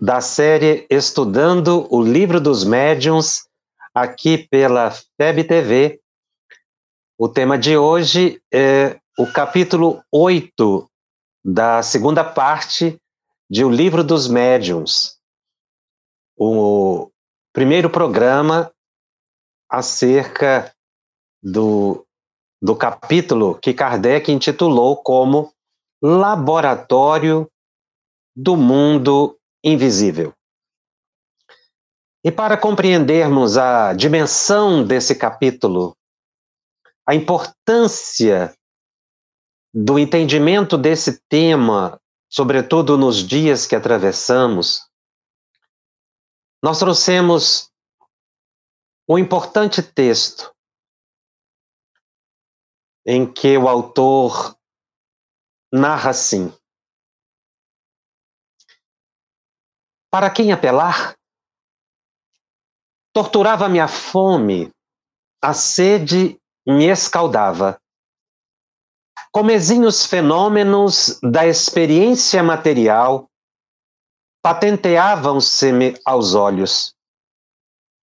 da série Estudando o Livro dos Médiuns, aqui pela FEB TV. O tema de hoje é o capítulo 8 da segunda parte de O Livro dos Médiuns. O primeiro programa acerca do, do capítulo que Kardec intitulou como Laboratório do Mundo invisível. E para compreendermos a dimensão desse capítulo, a importância do entendimento desse tema, sobretudo nos dias que atravessamos, nós trouxemos um importante texto em que o autor narra assim: Para quem apelar? Torturava-me a fome, a sede me escaldava. Comezinhos fenômenos da experiência material patenteavam-se-me aos olhos.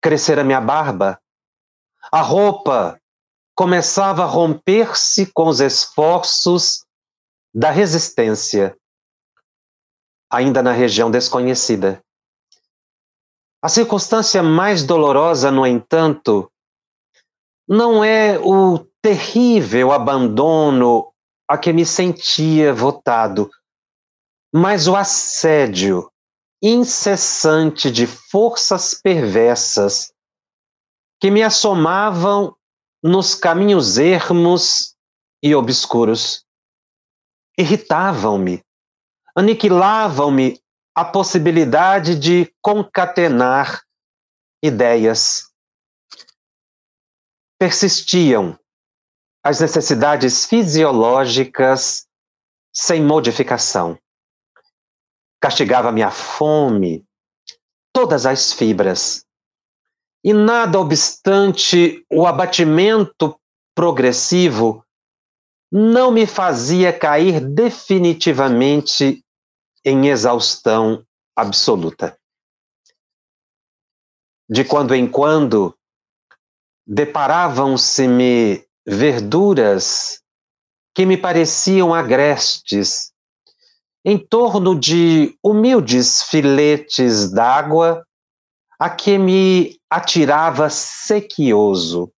Crescera minha barba, a roupa começava a romper-se com os esforços da resistência ainda na região desconhecida. A circunstância mais dolorosa, no entanto, não é o terrível abandono a que me sentia votado, mas o assédio incessante de forças perversas que me assomavam nos caminhos ermos e obscuros. Irritavam-me, aniquilavam-me a possibilidade de concatenar ideias. Persistiam as necessidades fisiológicas sem modificação. Castigava-me a fome, todas as fibras. E nada obstante o abatimento progressivo, não me fazia cair definitivamente em exaustão absoluta. De quando em quando, deparavam-se-me verduras que me pareciam agrestes, em torno de humildes filetes d'água a que me atirava sequioso.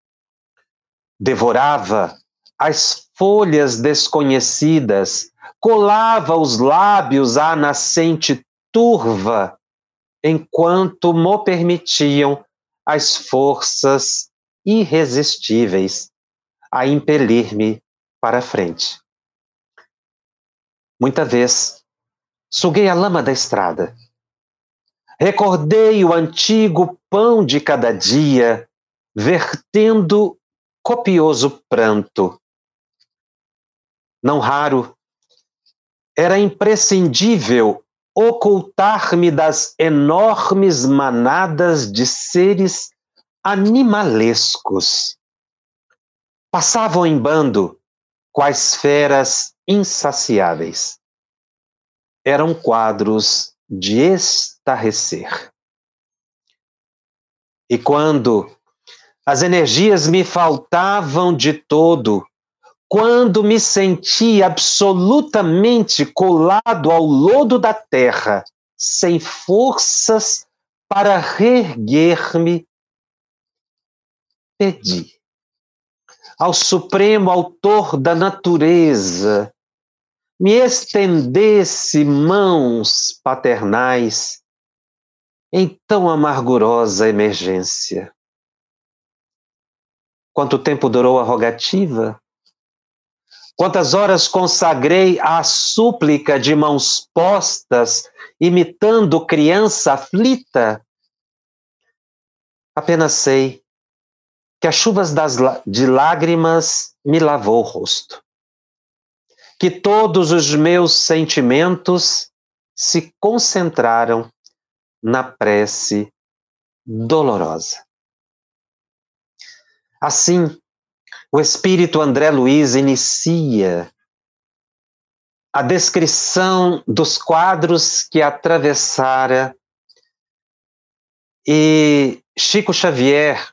Devorava as folhas desconhecidas colava os lábios à nascente turva, enquanto mo permitiam as forças irresistíveis a impelir-me para a frente. Muita vez suguei a lama da estrada. Recordei o antigo pão de cada dia, vertendo copioso pranto. Não raro era imprescindível ocultar-me das enormes manadas de seres animalescos. Passavam em bando quais feras insaciáveis. Eram quadros de estarrecer. E quando as energias me faltavam de todo, quando me senti absolutamente colado ao lodo da terra, sem forças para reerguer-me, pedi ao Supremo Autor da natureza me estendesse mãos paternais em tão amargurosa emergência. Quanto tempo durou a rogativa? Quantas horas consagrei à súplica de mãos postas, imitando criança aflita? Apenas sei que as chuvas das, de lágrimas me lavou o rosto, que todos os meus sentimentos se concentraram na prece dolorosa. Assim, o espírito André Luiz inicia a descrição dos quadros que atravessara e Chico Xavier,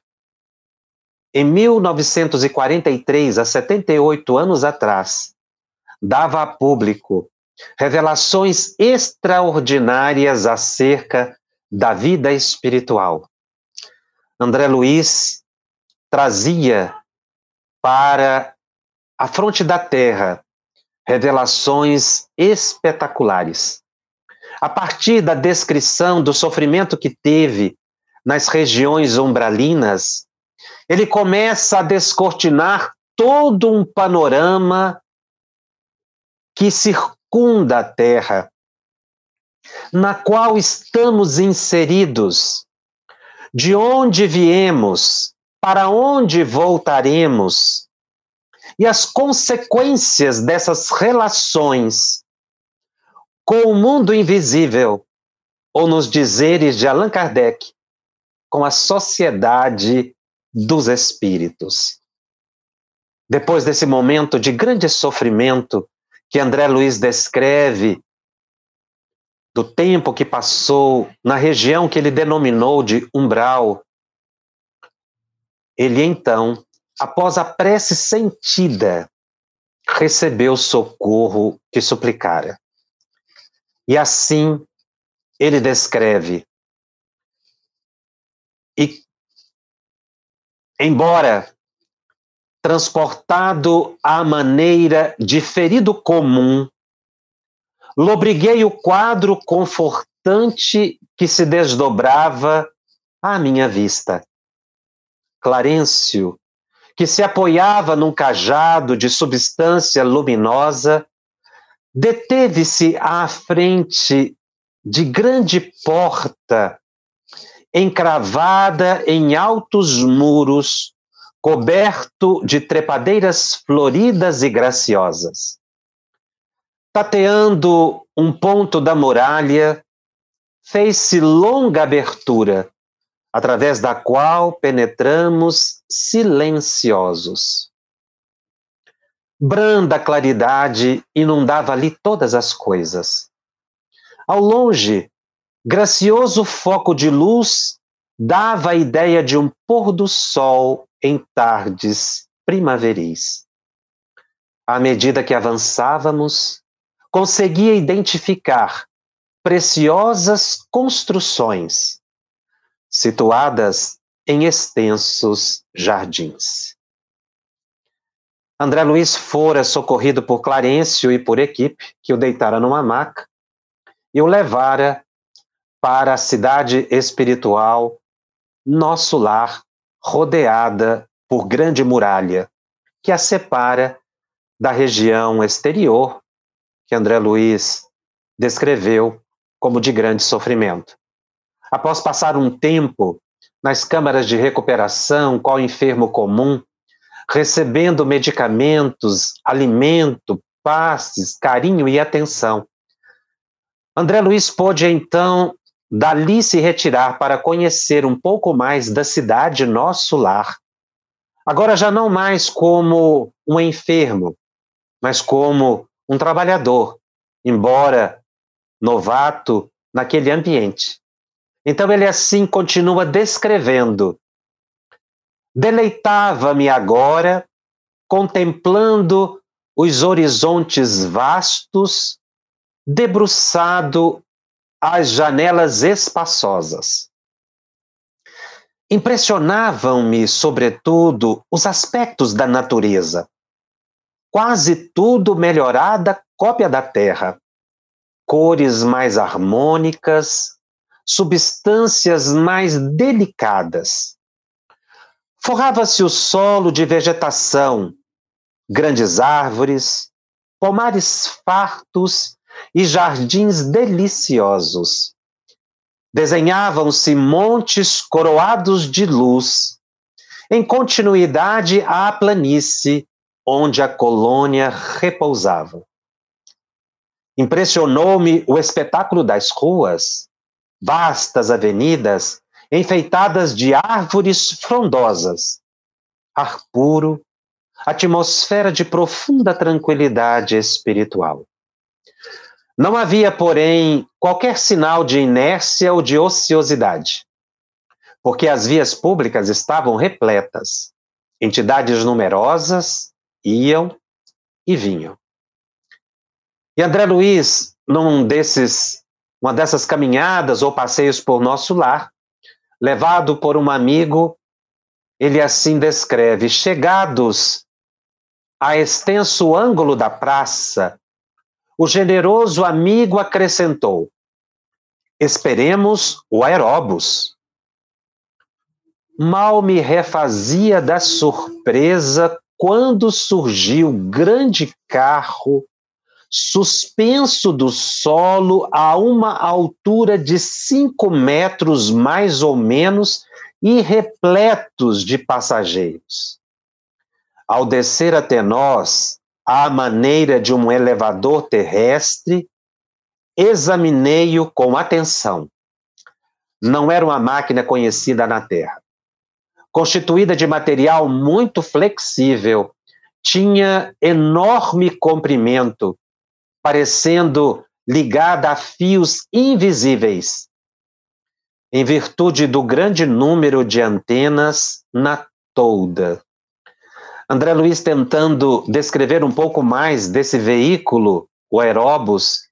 em 1943, há 78 anos atrás, dava a público revelações extraordinárias acerca da vida espiritual. André Luiz trazia para a fronte da terra revelações espetaculares. A partir da descrição do sofrimento que teve nas regiões umbralinas, ele começa a descortinar todo um panorama que circunda a Terra, na qual estamos inseridos, de onde viemos, para onde voltaremos e as consequências dessas relações com o mundo invisível, ou nos dizeres de Allan Kardec, com a sociedade dos espíritos. Depois desse momento de grande sofrimento que André Luiz descreve, do tempo que passou na região que ele denominou de umbral, ele então, após a prece sentida, recebeu o socorro que suplicara. E assim ele descreve. E, embora transportado à maneira de ferido comum, lobriguei o quadro confortante que se desdobrava à minha vista. Clarencio, que se apoiava num cajado de substância luminosa, deteve-se à frente de grande porta, encravada em altos muros, coberto de trepadeiras floridas e graciosas. Tateando um ponto da muralha, fez-se longa abertura, através da qual penetramos silenciosos. Branda claridade inundava ali todas as coisas. Ao longe, gracioso foco de luz dava a ideia de um pôr do sol em tardes primaveris. À medida que avançávamos, conseguia identificar preciosas construções situadas em extensos jardins. André Luiz fora socorrido por Clarencio e por equipe, que o deitara numa maca e o levara para a cidade espiritual, nosso lar, rodeada por grande muralha, que a separa da região exterior, que André Luiz descreveu como de grande sofrimento. Após passar um tempo nas câmaras de recuperação, qual enfermo comum, recebendo medicamentos, alimento, passes, carinho e atenção. André Luiz pôde então dali se retirar para conhecer um pouco mais da cidade nosso lar. Agora já não mais como um enfermo, mas como um trabalhador, embora novato naquele ambiente. Então ele assim continua descrevendo Deleitava-me agora contemplando os horizontes vastos, debruçado às janelas espaçosas. Impressionavam-me, sobretudo, os aspectos da natureza. Quase tudo melhorada cópia da terra. Cores mais harmônicas, substâncias mais delicadas. Forrava-se o solo de vegetação, grandes árvores, pomares fartos e jardins deliciosos. desenhavam-se montes coroados de luz, em continuidade à planície onde a colônia repousava. Impressionou-me o espetáculo das ruas, vastas avenidas enfeitadas de árvores frondosas, ar puro, atmosfera de profunda tranquilidade espiritual. Não havia, porém, qualquer sinal de inércia ou de ociosidade, porque as vias públicas estavam repletas, entidades numerosas iam e vinham. E André Luiz, num desses, uma dessas caminhadas ou passeios por nosso lar, levado por um amigo, ele assim descreve: chegados a extenso ângulo da praça, o generoso amigo acrescentou: Esperemos o aeróbus. Mal me refazia da surpresa quando surgiu grande carro suspenso do solo a uma altura de cinco metros mais ou menos e repletos de passageiros. Ao descer até nós, à maneira de um elevador terrestre, examinei-o com atenção. Não era uma máquina conhecida na Terra. Constituída de material muito flexível, tinha enorme comprimento parecendo ligada a fios invisíveis, em virtude do grande número de antenas na tolda. André Luiz tentando descrever um pouco mais desse veículo, o aeróbus,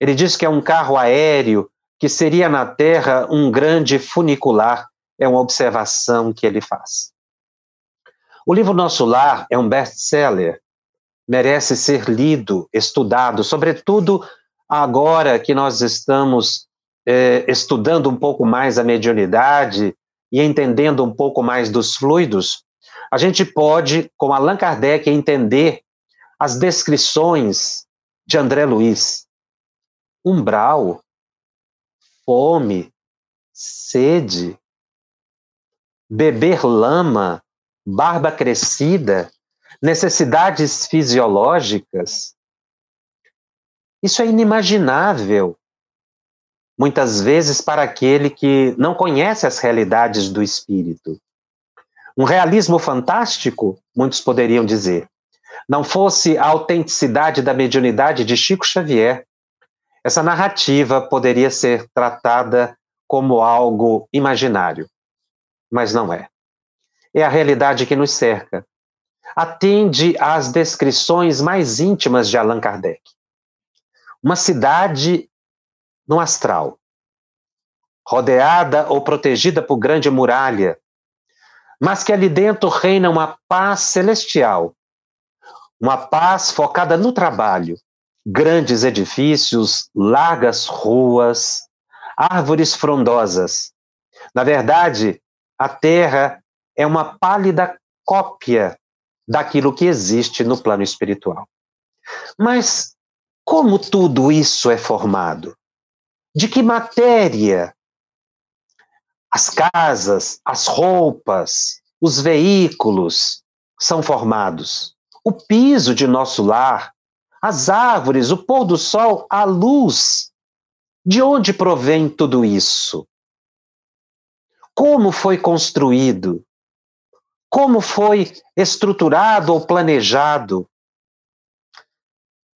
ele diz que é um carro aéreo que seria na Terra um grande funicular, é uma observação que ele faz. O livro Nosso Lar é um best-seller merece ser lido, estudado, sobretudo agora que nós estamos é, estudando um pouco mais a mediunidade e entendendo um pouco mais dos fluidos, a gente pode, com Allan Kardec, entender as descrições de André Luiz. Umbral, fome, sede, beber lama, barba crescida, necessidades fisiológicas, isso é inimaginável, muitas vezes, para aquele que não conhece as realidades do espírito. Um realismo fantástico, muitos poderiam dizer. Não fosse a autenticidade da mediunidade de Chico Xavier, essa narrativa poderia ser tratada como algo imaginário. Mas não é. É a realidade que nos cerca atende às descrições mais íntimas de Allan Kardec. Uma cidade no astral, rodeada ou protegida por grande muralha, mas que ali dentro reina uma paz celestial, uma paz focada no trabalho, grandes edifícios, largas ruas, árvores frondosas. Na verdade, a terra é uma pálida cópia daquilo que existe no plano espiritual. Mas como tudo isso é formado? De que matéria? As casas, as roupas, os veículos são formados. O piso de nosso lar, as árvores, o pôr do sol, a luz. De onde provém tudo isso? Como foi construído? Como foi estruturado ou planejado.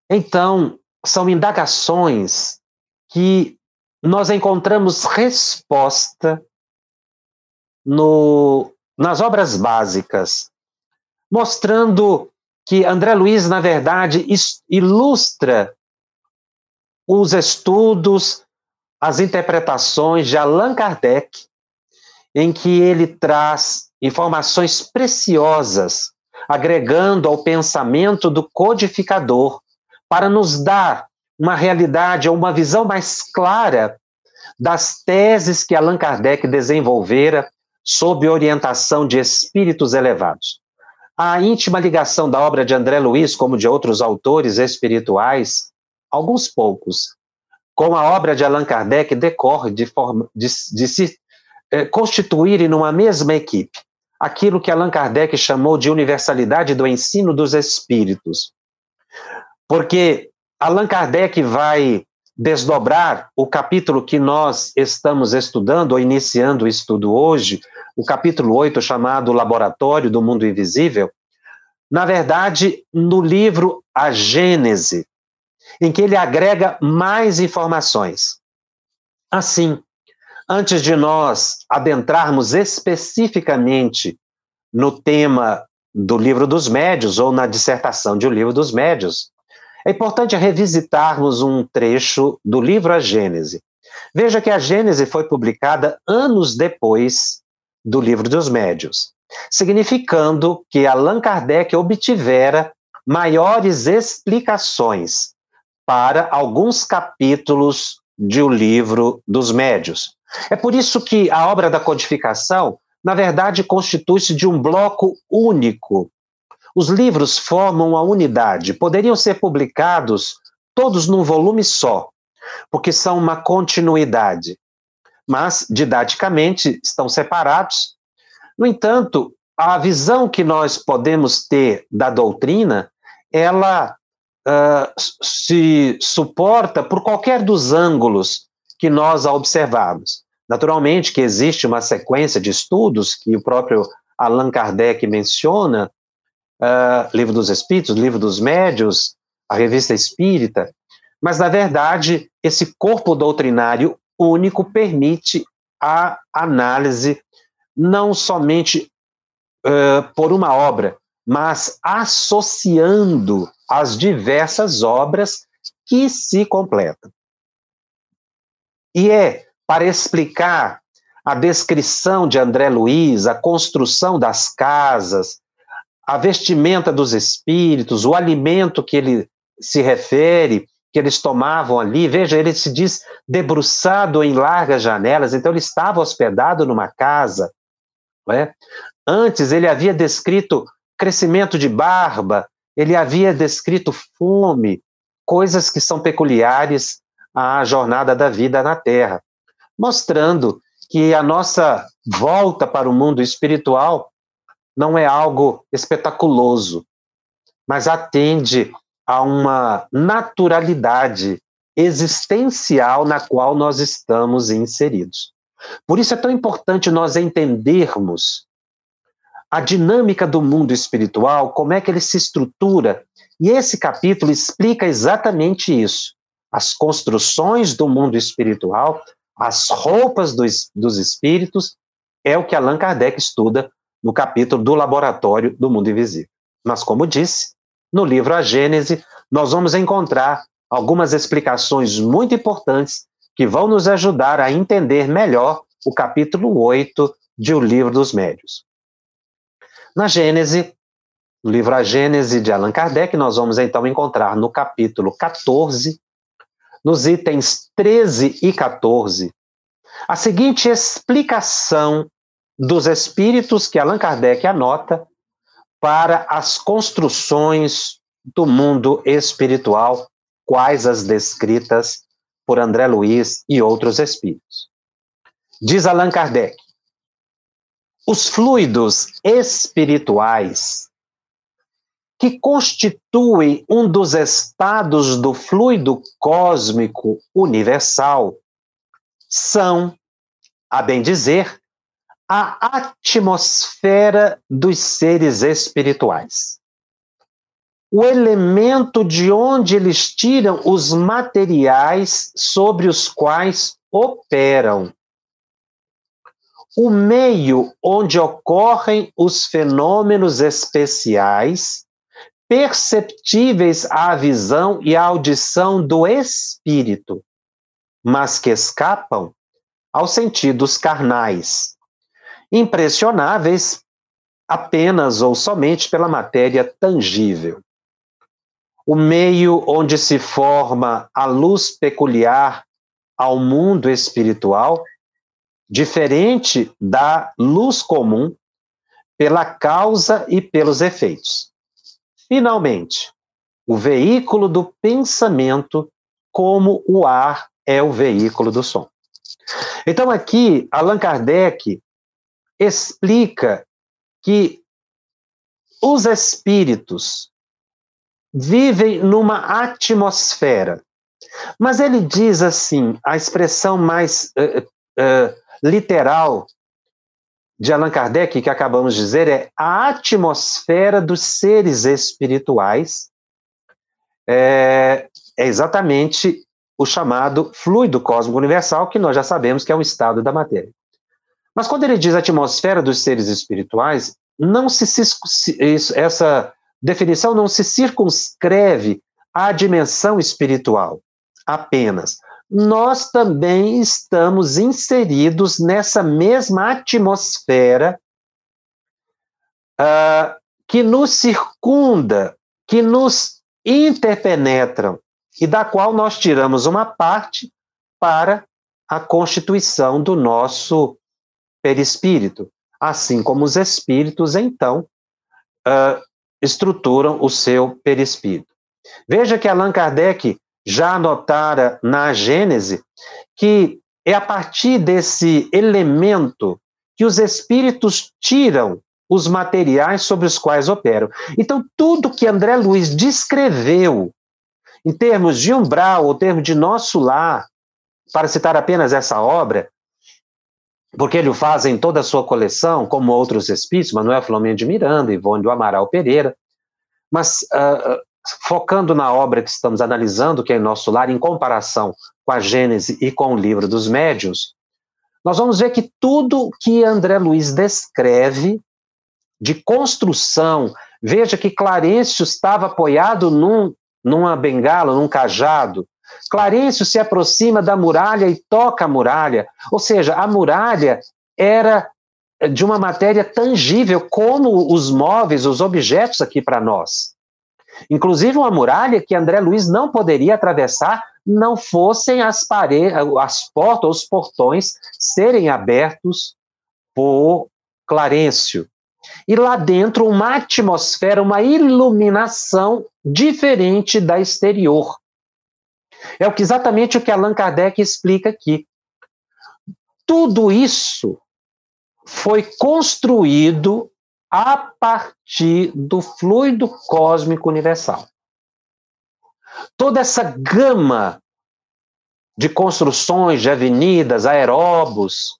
Então, são indagações que nós encontramos resposta no, nas obras básicas, mostrando que André Luiz, na verdade, ilustra os estudos, as interpretações de Allan Kardec, em que ele traz informações preciosas, agregando ao pensamento do codificador, para nos dar uma realidade ou uma visão mais clara das teses que Allan Kardec desenvolvera sob orientação de espíritos elevados. A íntima ligação da obra de André Luiz, como de outros autores espirituais, alguns poucos, com a obra de Allan Kardec decorre de, forma, de, de se eh, constituírem numa mesma equipe aquilo que Allan Kardec chamou de universalidade do ensino dos espíritos. Porque Allan Kardec vai desdobrar o capítulo que nós estamos estudando, ou iniciando o estudo hoje, o capítulo 8, chamado Laboratório do Mundo Invisível, na verdade, no livro A Gênese, em que ele agrega mais informações. Assim, antes de nós adentrarmos especificamente no tema do livro dos médios ou na dissertação de O Livro dos Médios, é importante revisitarmos um trecho do livro A Gênese. Veja que a Gênese foi publicada anos depois do livro dos médios, significando que Allan Kardec obtivera maiores explicações para alguns capítulos de O Livro dos Médios. É por isso que a obra da codificação, na verdade, constitui-se de um bloco único. Os livros formam uma unidade, poderiam ser publicados todos num volume só, porque são uma continuidade, mas didaticamente estão separados. No entanto, a visão que nós podemos ter da doutrina, ela uh, se suporta por qualquer dos ângulos que nós a observarmos. Naturalmente que existe uma sequência de estudos que o próprio Allan Kardec menciona, uh, Livro dos Espíritos, Livro dos Médios, a Revista Espírita, mas, na verdade, esse corpo doutrinário único permite a análise não somente uh, por uma obra, mas associando as diversas obras que se completam. E é para explicar a descrição de André Luiz, a construção das casas, a vestimenta dos espíritos, o alimento que ele se refere, que eles tomavam ali. Veja, ele se diz debruçado em largas janelas, então ele estava hospedado numa casa. É? Antes, ele havia descrito crescimento de barba, ele havia descrito fome, coisas que são peculiares à jornada da vida na Terra, mostrando que a nossa volta para o mundo espiritual não é algo espetaculoso, mas atende a uma naturalidade existencial na qual nós estamos inseridos. Por isso é tão importante nós entendermos a dinâmica do mundo espiritual, como é que ele se estrutura. E esse capítulo explica exatamente isso. As construções do mundo espiritual, as roupas dos, dos espíritos, é o que Allan Kardec estuda no capítulo do Laboratório do Mundo Invisível. Mas, como disse, no livro A Gênese, nós vamos encontrar algumas explicações muito importantes que vão nos ajudar a entender melhor o capítulo 8 de O Livro dos Médios. Na Gênese, no livro A Gênese de Allan Kardec, nós vamos então encontrar no capítulo 14, nos itens 13 e 14, a seguinte explicação dos espíritos que Allan Kardec anota para as construções do mundo espiritual, quais as descritas por André Luiz e outros espíritos. Diz Allan Kardec: os fluidos espirituais, que constituem um dos estados do fluido cósmico universal, são, a bem dizer, a atmosfera dos seres espirituais. O elemento de onde eles tiram os materiais sobre os quais operam o meio onde ocorrem os fenômenos especiais perceptíveis à visão e à audição do espírito, mas que escapam aos sentidos carnais, impressionáveis apenas ou somente pela matéria tangível. O meio onde se forma a luz peculiar ao mundo espiritual diferente da luz comum pela causa e pelos efeitos. Finalmente, o veículo do pensamento como o ar é o veículo do som. Então, aqui, Allan Kardec explica que os espíritos vivem numa atmosfera. Mas ele diz assim, a expressão mais uh, uh, literal de Allan Kardec, que acabamos de dizer, é a atmosfera dos seres espirituais. É, é exatamente o chamado fluido cósmico universal, que nós já sabemos que é um estado da matéria. Mas quando ele diz atmosfera dos seres espirituais, não se, essa definição não se circunscreve à dimensão espiritual apenas. Nós também estamos inseridos nessa mesma atmosfera uh, que nos circunda, que nos interpenetram e da qual nós tiramos uma parte para a constituição do nosso perispírito, assim como os espíritos, então, uh, estruturam o seu perispírito. Veja que Allan Kardec já anotara na Gênese que é a partir desse elemento que os espíritos tiram os materiais sobre os quais operam. Então, tudo que André Luiz descreveu em termos de umbral, ou termo de nosso lar, para citar apenas essa obra, porque ele o faz em toda a sua coleção, como outros espíritos, Manuel Filomeno de Miranda, Ivone do Amaral Pereira, mas uh, focando na obra que estamos analisando, que é Nosso Lar, em comparação com a Gênese e com o livro dos médiuns, nós vamos ver que tudo que André Luiz descreve de construção, veja que Clarencio estava apoiado num numa bengala, num cajado. Clarencio se aproxima da muralha e toca a muralha. Ou seja, a muralha era de uma matéria tangível, como os móveis, os objetos aqui para nós. Inclusive uma muralha que André Luiz não poderia atravessar não fossem as paredes, as portas, os portões serem abertos por Clarencio. E lá dentro, uma atmosfera, uma iluminação diferente da exterior. É exatamente o que Allan Kardec explica aqui. Tudo isso foi construído a partir do fluido cósmico universal. Toda essa gama de construções de avenidas, aeróbus,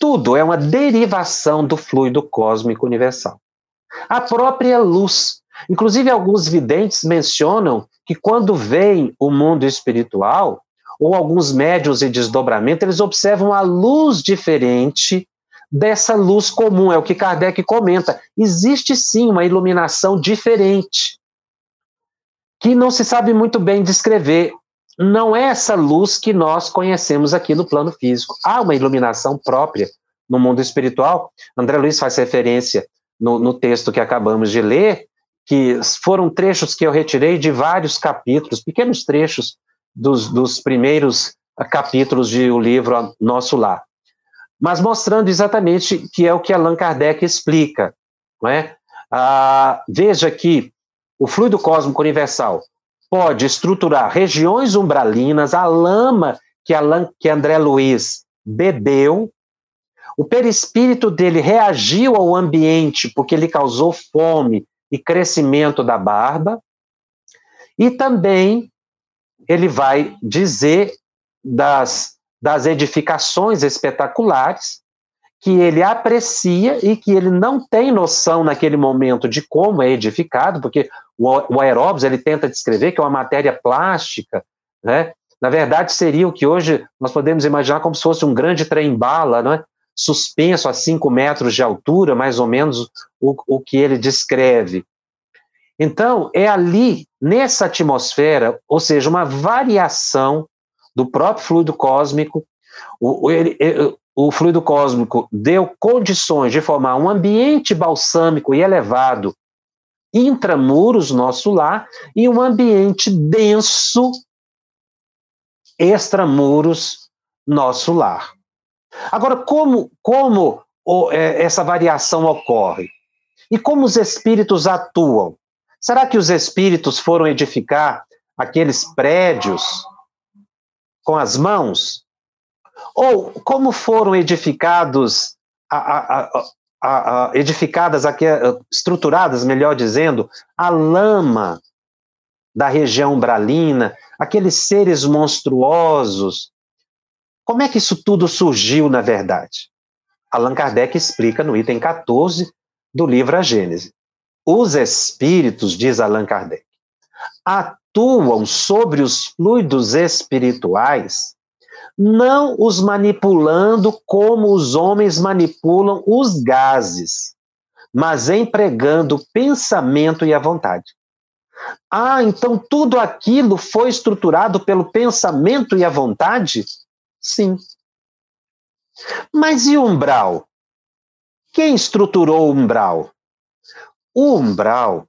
tudo é uma derivação do fluido cósmico universal. A própria luz. Inclusive, alguns videntes mencionam que quando veem o mundo espiritual, ou alguns médios e desdobramento, eles observam a luz diferente dessa luz comum, é o que Kardec comenta. Existe sim uma iluminação diferente, que não se sabe muito bem descrever não é essa luz que nós conhecemos aqui no plano físico. Há uma iluminação própria no mundo espiritual. André Luiz faz referência no, no texto que acabamos de ler, que foram trechos que eu retirei de vários capítulos, pequenos trechos dos, dos primeiros capítulos de o livro Nosso Lar. Mas mostrando exatamente que é o que Allan Kardec explica. Não é? Ah, veja que o fluido cósmico universal pode estruturar regiões umbralinas, a lama que, Alan, que André Luiz bebeu, o perispírito dele reagiu ao ambiente porque ele causou fome e crescimento da barba, e também ele vai dizer das, das edificações espetaculares que ele aprecia e que ele não tem noção naquele momento de como é edificado, porque o, o aeróbis ele tenta descrever que é uma matéria plástica, né? Na verdade, seria o que hoje nós podemos imaginar como se fosse um grande trem-bala, né? suspenso a 5 metros de altura, mais ou menos o, o que ele descreve. Então, é ali, nessa atmosfera, ou seja, uma variação do próprio fluido cósmico, o, ele, o fluido cósmico deu condições de formar um ambiente balsâmico e elevado intramuros, nosso lar, e um ambiente denso extramuros, nosso lar. Agora, como, como é, essa variação ocorre? E como os espíritos atuam? Será que os espíritos foram edificar aqueles prédios com as mãos? Ou como foram edificados, a, a, a, edificadas, aqui, estruturadas, melhor dizendo, a lama da região umbralina, aqueles seres monstruosos. Como é que isso tudo surgiu, na verdade? Allan Kardec explica no item 14 do livro A Gênese. Os espíritos, diz Allan Kardec, atuam sobre os fluidos espirituais, não os manipulando como os homens manipulam os gases, mas empregando o pensamento e a vontade. Ah, então tudo aquilo foi estruturado pelo pensamento e a vontade? Sim. Mas e o umbral? Quem estruturou o umbral? O umbral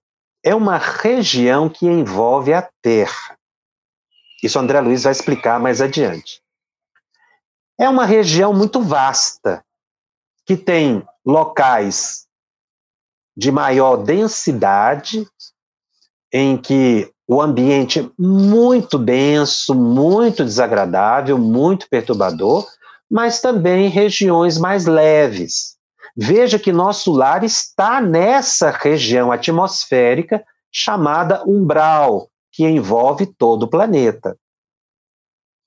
é uma região que envolve a Terra. Isso André Luiz vai explicar mais adiante. É uma região muito vasta, que tem locais de maior densidade, em que o ambiente é muito denso, muito desagradável, muito perturbador, mas também regiões mais leves. Veja que nosso lar está nessa região atmosférica chamada umbral, que envolve todo o planeta.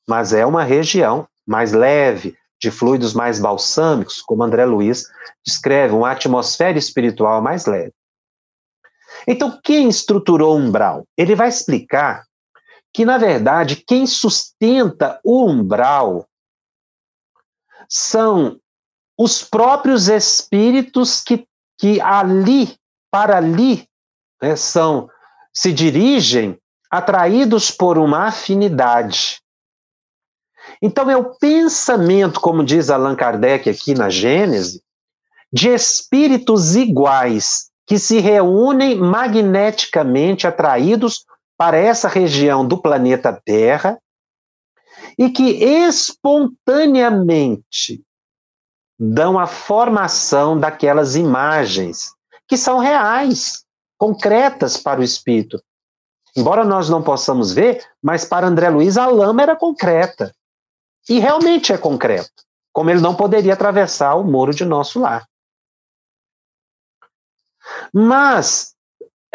Mas é uma região mais leve, de fluidos mais balsâmicos, como André Luiz descreve, uma atmosfera espiritual mais leve. Então, quem estruturou o umbral? Ele vai explicar que, na verdade, quem sustenta o umbral são os próprios espíritos que, que ali, para ali, né, são, se dirigem atraídos por uma afinidade. Então, é o pensamento, como diz Allan Kardec aqui na Gênese, de espíritos iguais que se reúnem magneticamente atraídos para essa região do planeta Terra e que espontaneamente dão a formação daquelas imagens que são reais, concretas para o espírito. Embora nós não possamos ver, mas para André Luiz a lama era concreta. E realmente é concreto, como ele não poderia atravessar o muro de nosso lar. Mas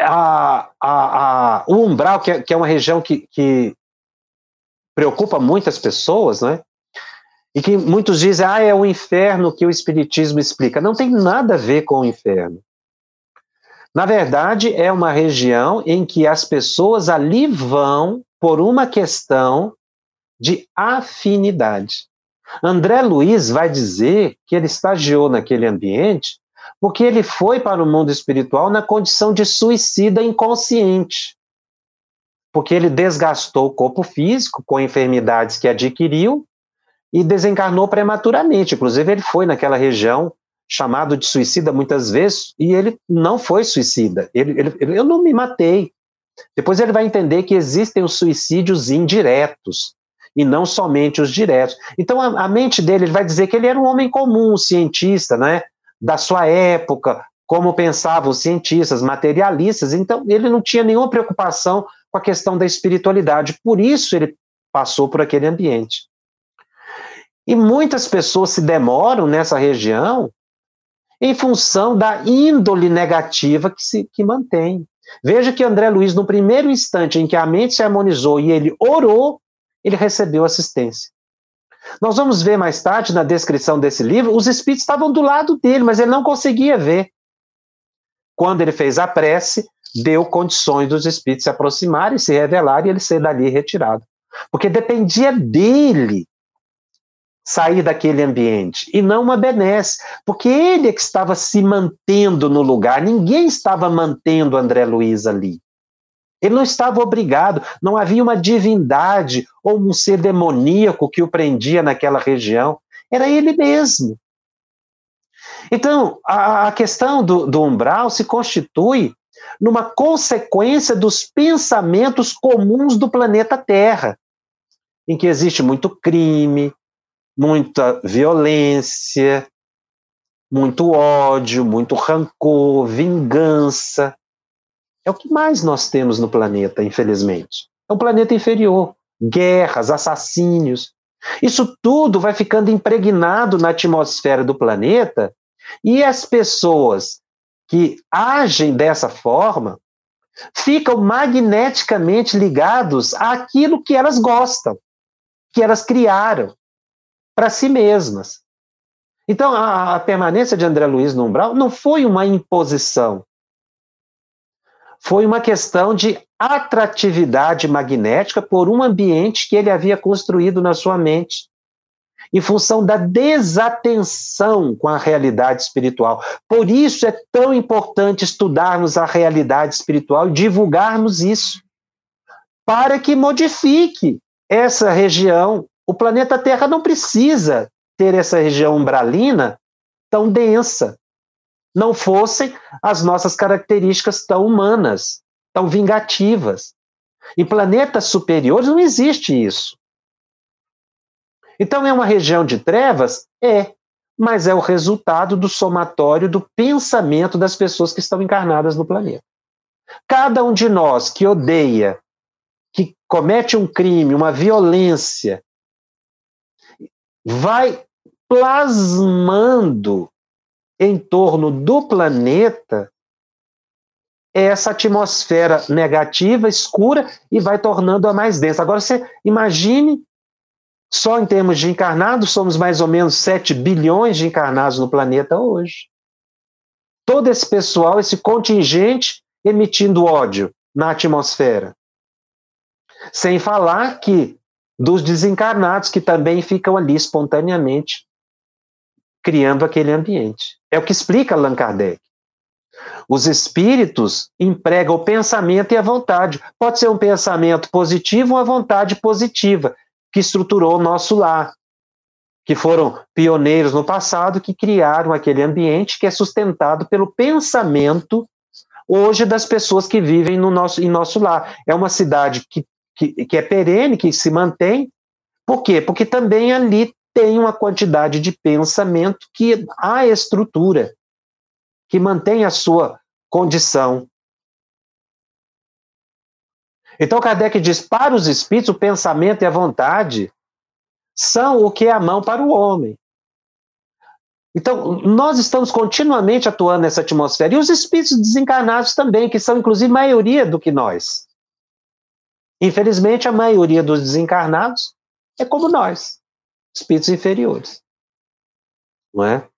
a, a, a, o umbral, que é, que é uma região que, que preocupa muitas pessoas, né? E que muitos dizem, ah, é o inferno que o Espiritismo explica. Não tem nada a ver com o inferno. Na verdade, é uma região em que as pessoas ali vão por uma questão de afinidade. André Luiz vai dizer que ele estagiou naquele ambiente porque ele foi para o mundo espiritual na condição de suicida inconsciente. Porque ele desgastou o corpo físico com enfermidades que adquiriu e desencarnou prematuramente. Inclusive, ele foi naquela região chamado de suicida muitas vezes e ele não foi suicida. Ele, ele, eu não me matei. Depois ele vai entender que existem os suicídios indiretos e não somente os diretos. Então a, a mente dele ele vai dizer que ele era um homem comum, um cientista, né? Da sua época, como pensavam os cientistas, materialistas. Então ele não tinha nenhuma preocupação com a questão da espiritualidade. Por isso ele passou por aquele ambiente. E muitas pessoas se demoram nessa região em função da índole negativa que se que mantém. Veja que André Luiz, no primeiro instante em que a mente se harmonizou e ele orou, ele recebeu assistência. Nós vamos ver mais tarde na descrição desse livro, os espíritos estavam do lado dele, mas ele não conseguia ver. Quando ele fez a prece, deu condições dos espíritos se aproximarem, se revelarem e ele ser dali retirado. Porque dependia dele sair daquele ambiente e não uma benesse, porque ele é que estava se mantendo no lugar, ninguém estava mantendo André Luiz ali. Ele não estava obrigado, não havia uma divindade ou um ser demoníaco que o prendia naquela região, era ele mesmo. Então, a, a questão do, do umbral se constitui numa consequência dos pensamentos comuns do planeta Terra, em que existe muito crime, muita violência, muito ódio, muito rancor, vingança. É o que mais nós temos no planeta, infelizmente. É um planeta inferior. guerras, assassínios. Isso tudo vai ficando impregnado na atmosfera do planeta e as pessoas que agem dessa forma ficam magneticamente ligados àquilo que elas gostam, que elas criaram para si mesmas. Então, a, a, permanência de André Luiz no umbral não foi uma imposição, foi uma questão de atratividade magnética por um ambiente que ele havia construído na sua mente, em função da desatenção com a realidade espiritual. Por isso é tão importante estudarmos a realidade espiritual e divulgarmos isso, para que modifique essa região. O planeta Terra não precisa ter essa região umbralina tão densa não fossem as nossas características tão humanas, tão vingativas. Em planetas superiores não existe isso. Então é uma região de trevas? É, mas é o resultado do somatório do pensamento das pessoas que estão encarnadas no planeta. Cada um de nós que odeia, que comete um crime, uma violência, vai plasmando em torno do planeta essa atmosfera negativa, escura, e vai tornando-a mais densa. Agora, você imagine, só em termos de encarnados, somos mais ou menos 7 bilhões de encarnados no planeta hoje. Todo esse pessoal, esse contingente emitindo ódio na atmosfera. Sem falar que dos desencarnados que também ficam ali espontaneamente criando aquele ambiente. É o que explica Allan Kardec. Os espíritos empregam o pensamento e a vontade. Pode ser um pensamento positivo ou a vontade positiva, que estruturou o nosso lar, que foram pioneiros no passado, que criaram aquele ambiente que é sustentado pelo pensamento hoje das pessoas que vivem no nosso, em nosso lar. É uma cidade que, que, que é perene, que se mantém. Por quê? Porque também ali tem uma quantidade de pensamento que há estrutura, que mantém a sua condição. Então Kardec diz: para os espíritos, o pensamento e a vontade são o que é a mão para o homem. Então, nós estamos continuamente atuando nessa atmosfera. E os espíritos desencarnados também, que são inclusive maioria do que nós. Infelizmente, a maioria dos desencarnados é como nós espíritos inferiores, não é?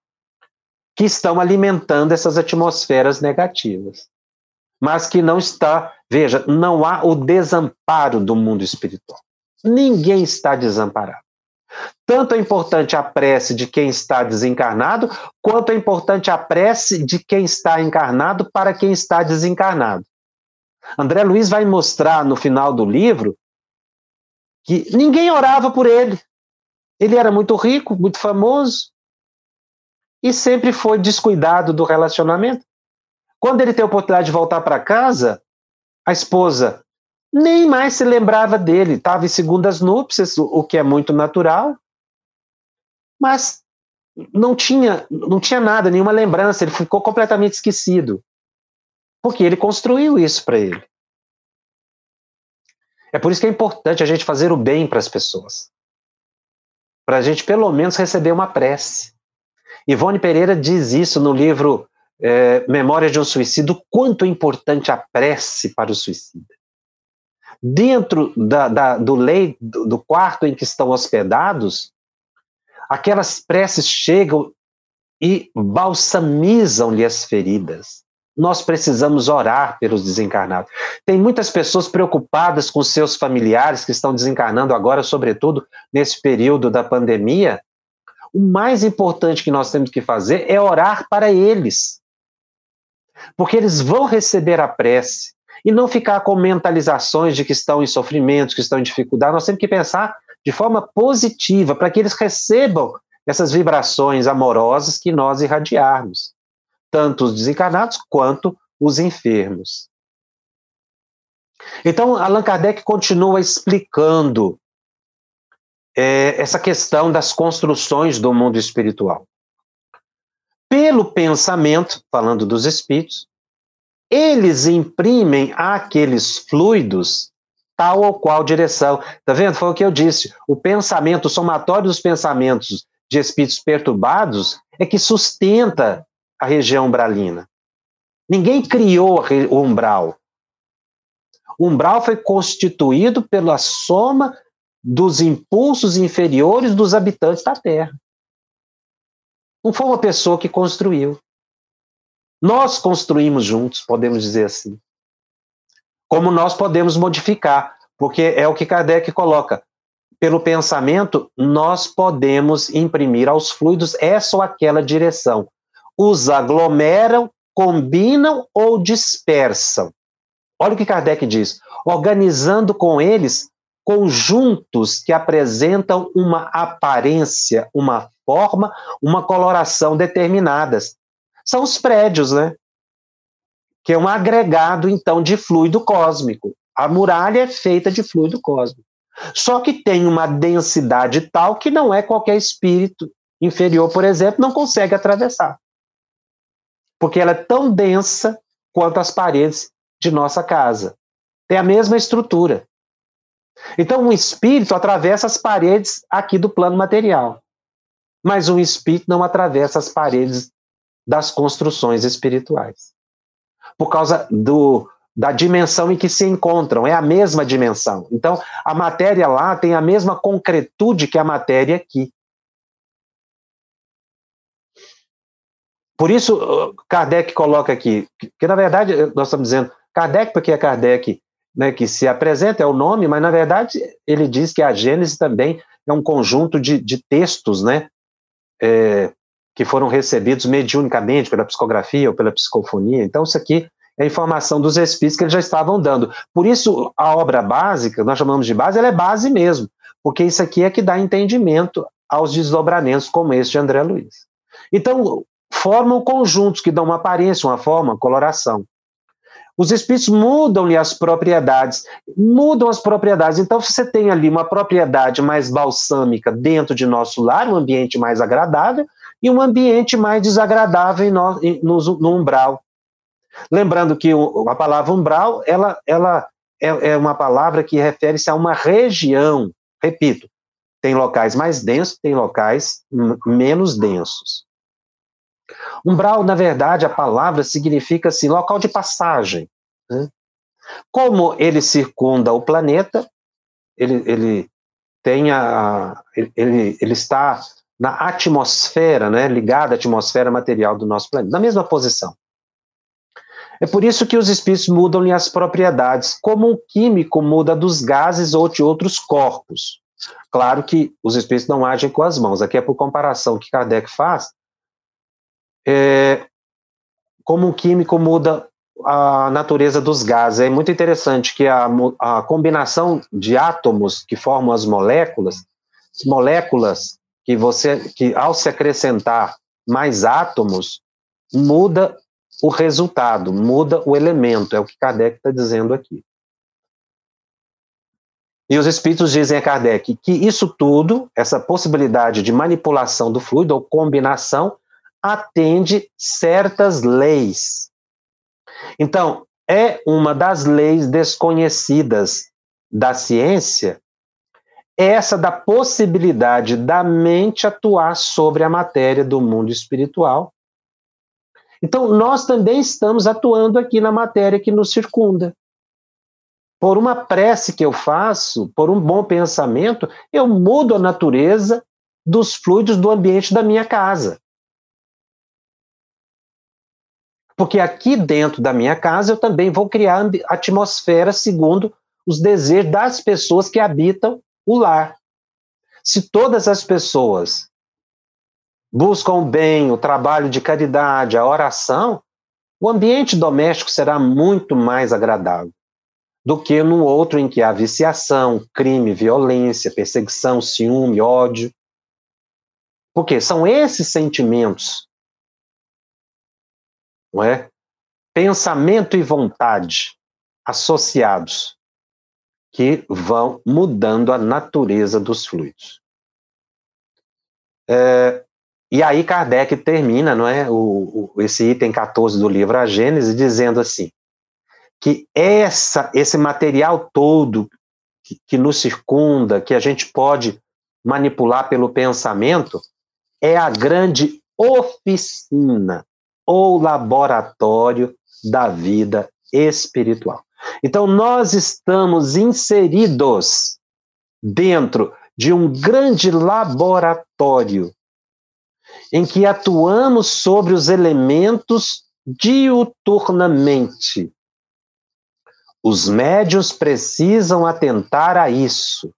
Que estão alimentando essas atmosferas negativas. Mas que não está, veja, não há o desamparo do mundo espiritual. Ninguém está desamparado. Tanto é importante a prece de quem está desencarnado, quanto é importante a prece de quem está encarnado para quem está desencarnado. André Luiz vai mostrar no final do livro que ninguém orava por ele. Ele era muito rico, muito famoso e sempre foi descuidado do relacionamento. Quando ele tem a oportunidade de voltar para casa, a esposa nem mais se lembrava dele, estava em segundas núpcias, o que é muito natural, mas não tinha, não tinha nada, nenhuma lembrança, ele ficou completamente esquecido. Porque ele construiu isso para ele. É por isso que é importante a gente fazer o bem para as pessoas para a gente pelo menos receber uma prece. Ivone Pereira diz isso no livro é, Memórias de um Suicídio, quanto é importante a prece para o suicida. Dentro da, da, do do quarto em que estão hospedados, aquelas preces chegam e balsamizam-lhe as feridas nós precisamos orar pelos desencarnados. Tem muitas pessoas preocupadas com seus familiares que estão desencarnando agora, sobretudo nesse período da pandemia. O mais importante que nós temos que fazer é orar para eles. Porque eles vão receber a prece e não ficar com mentalizações de que estão em sofrimentos, que estão em dificuldade. Nós temos que pensar de forma positiva para que eles recebam essas vibrações amorosas que nós irradiarmos tanto os desencarnados quanto os enfermos. Então, Allan Kardec continua explicando é, essa questão das construções do mundo espiritual. Pelo pensamento, falando dos espíritos, eles imprimem àqueles fluidos tal ou qual direção. Tá vendo? Foi o que eu disse. O pensamento, o somatório dos pensamentos de espíritos perturbados é que sustenta a região umbralina. Ninguém criou o umbral. O umbral foi constituído pela soma dos impulsos inferiores dos habitantes da Terra. Não foi uma pessoa que construiu. Nós construímos juntos, podemos dizer assim. Como nós podemos modificar, porque é o que Kardec coloca. Pelo pensamento, nós podemos imprimir aos fluidos essa ou aquela direção. Os aglomeram, combinam ou dispersam. Olha o que Kardec diz: organizando com eles conjuntos que apresentam uma aparência, uma forma, uma coloração determinadas. São os prédios, né? Que é um agregado, então, de fluido cósmico. A muralha é feita de fluido cósmico. Só que tem uma densidade tal que não é qualquer espírito inferior, por exemplo, não consegue atravessar. Porque ela é tão densa quanto as paredes de nossa casa. Tem a mesma estrutura. Então, um espírito atravessa as paredes aqui do plano material, mas um espírito não atravessa as paredes das construções espirituais. Por causa do, da dimensão em que se encontram, é a mesma dimensão. Então, a matéria lá tem a mesma concretude que a matéria aqui. Por isso, Kardec coloca aqui, que na verdade, nós estamos dizendo, Kardec, porque é Kardec né, que se apresenta, é o nome, mas na verdade ele diz que a Gênese também é um conjunto de, de textos, né, é, que foram recebidos mediunicamente pela psicografia ou pela psicofonia. Então, isso aqui é informação dos espíritos que eles já estavam dando. Por isso, a obra básica, nós chamamos de base, ela é base mesmo, porque isso aqui é que dá entendimento aos desdobramentos como esse de André Luiz. Então, formam conjuntos que dão uma aparência, uma forma, uma coloração. Os espíritos mudam-lhe as propriedades, mudam as propriedades. Então, você tem ali uma propriedade mais balsâmica dentro de nosso lar, um ambiente mais agradável, e um ambiente mais desagradável no, no, no umbral. Lembrando que a palavra umbral, ela, ela é, é uma palavra que refere-se a uma região. Repito, tem locais mais densos, tem locais menos densos. Umbral, na verdade, a palavra significa assim, local de passagem. Né? Como ele circunda o planeta, ele, ele tem a, ele, ele está na atmosfera, né, ligado à atmosfera material do nosso planeta, na mesma posição. É por isso que os espíritos mudam-lhe as propriedades, como um químico muda dos gases ou de outros corpos. Claro que os espíritos não agem com as mãos, aqui é por comparação que Kardec faz é, como o químico muda a natureza dos gases. É muito interessante que a, a combinação de átomos que formam as moléculas, moléculas que você, que ao se acrescentar mais átomos, muda o resultado, muda o elemento, é o que Kardec está dizendo aqui. E os espíritos dizem a Kardec que isso tudo, essa possibilidade de manipulação do fluido ou combinação, atende certas leis. Então, é uma das leis desconhecidas da ciência essa da possibilidade da mente atuar sobre a matéria do mundo espiritual. Então, nós também estamos atuando aqui na matéria que nos circunda. Por uma prece que eu faço, por um bom pensamento, eu mudo a natureza dos fluidos do ambiente da minha casa. Porque aqui dentro da minha casa eu também vou criar atmosfera segundo os desejos das pessoas que habitam o lar. Se todas as pessoas buscam o bem, o trabalho de caridade, a oração, o ambiente doméstico será muito mais agradável do que no outro em que há viciação, crime, violência, perseguição, ciúme, ódio. Porque são esses sentimentos não é? Pensamento e vontade associados que vão mudando a natureza dos fluidos. É, e aí Kardec termina, não é, o, o, esse item 14 do livro A Gênese, dizendo assim, que essa, esse material todo que, que nos circunda, que a gente pode manipular pelo pensamento, é a grande oficina ou laboratório da vida espiritual. Então, nós estamos inseridos dentro de um grande laboratório em que atuamos sobre os elementos diuturnamente. Os médios precisam atentar a isso,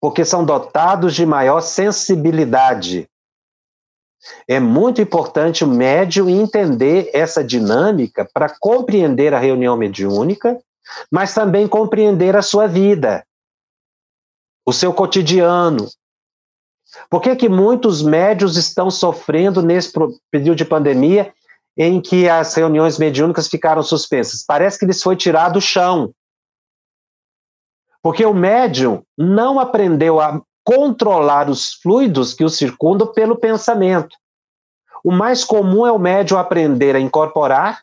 porque são dotados de maior sensibilidade. É muito importante o médium entender essa dinâmica para compreender a reunião mediúnica, mas também compreender a sua vida, o seu cotidiano, por que, que muitos médios estão sofrendo nesse período de pandemia em que as reuniões mediúnicas ficaram suspensas? Parece que lhes foi tirado o chão. Porque o médium não aprendeu a controlar os fluidos que o circundam pelo pensamento. O mais comum é o médium aprender a incorporar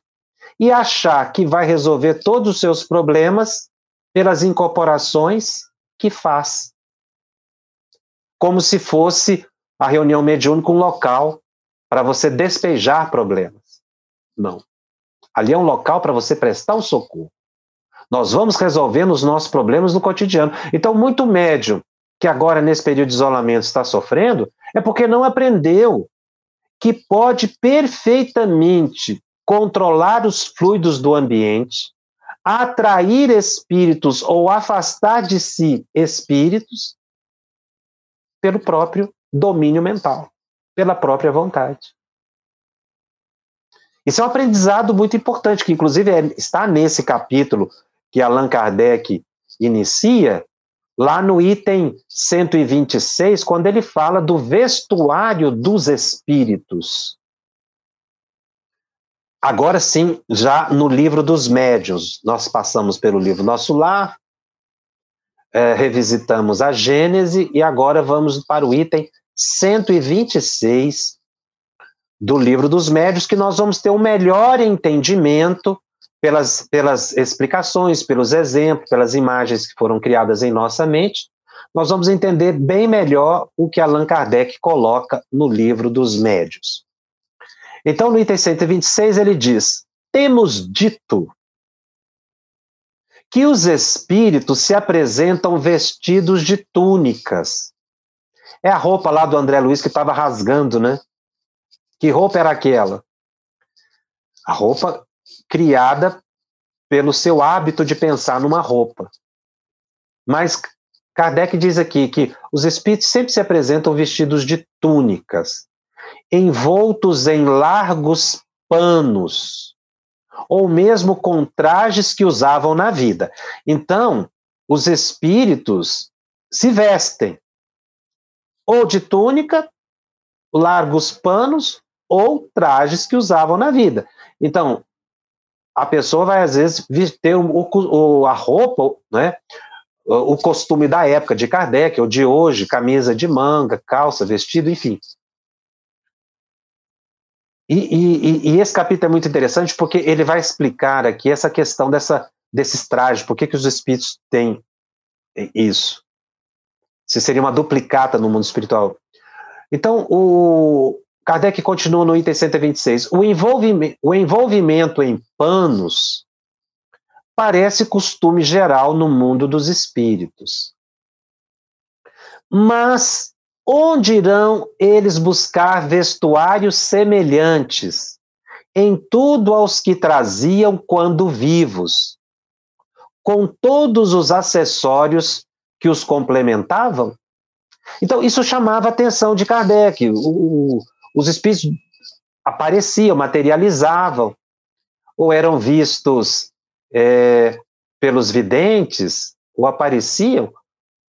e achar que vai resolver todos os seus problemas pelas incorporações que faz como se fosse a reunião mediúnica um local para você despejar problemas. Não. Ali é um local para você prestar o socorro. Nós vamos resolvendo os nossos problemas no cotidiano. Então, muito médium que agora, nesse período de isolamento, está sofrendo, é porque não aprendeu que pode perfeitamente controlar os fluidos do ambiente, atrair espíritos ou afastar de si espíritos pelo próprio domínio mental, pela própria vontade. Isso é um aprendizado muito importante, que inclusive é, está nesse capítulo que Allan Kardec inicia, lá no item 126, quando ele fala do vestuário dos espíritos. Agora sim, já no livro dos médios, nós passamos pelo livro Nosso Lar, é, revisitamos a Gênese e agora vamos para o item 126 do livro dos médios, que nós vamos ter um melhor entendimento pelas, pelas explicações, pelos exemplos, pelas imagens que foram criadas em nossa mente, nós vamos entender bem melhor o que Allan Kardec coloca no livro dos médios. Então, no item 126, ele diz: Temos dito que os espíritos se apresentam vestidos de túnicas. É a roupa lá do André Luiz que estava rasgando, né? Que roupa era aquela? A roupa criada pelo seu hábito de pensar numa roupa. Mas Kardec diz aqui que os espíritos sempre se apresentam vestidos de túnicas, envoltos em largos panos, ou mesmo com trajes que usavam na vida. Então, os espíritos se vestem ou de túnica, largos panos ou trajes que usavam na vida. Então, a pessoa vai às vezes ter o, o, a roupa, né, o costume da época de Kardec ou de hoje, camisa de manga, calça, vestido, enfim. E, e, e, esse capítulo é muito interessante porque ele vai explicar aqui essa questão dessa, desses trajes, por que, que os espíritos têm isso. Se seria uma duplicata no mundo espiritual. Então, o Kardec continua no item 126. O envolvimento, o envolvimento em panos parece costume geral no mundo dos espíritos. Mas Onde irão eles buscar vestuários semelhantes, em tudo aos que traziam quando vivos, com todos os acessórios que os complementavam? Então, isso chamava a atenção de Kardec. O, os espíritos apareciam, materializavam, ou eram vistos é, pelos videntes, ou apareciam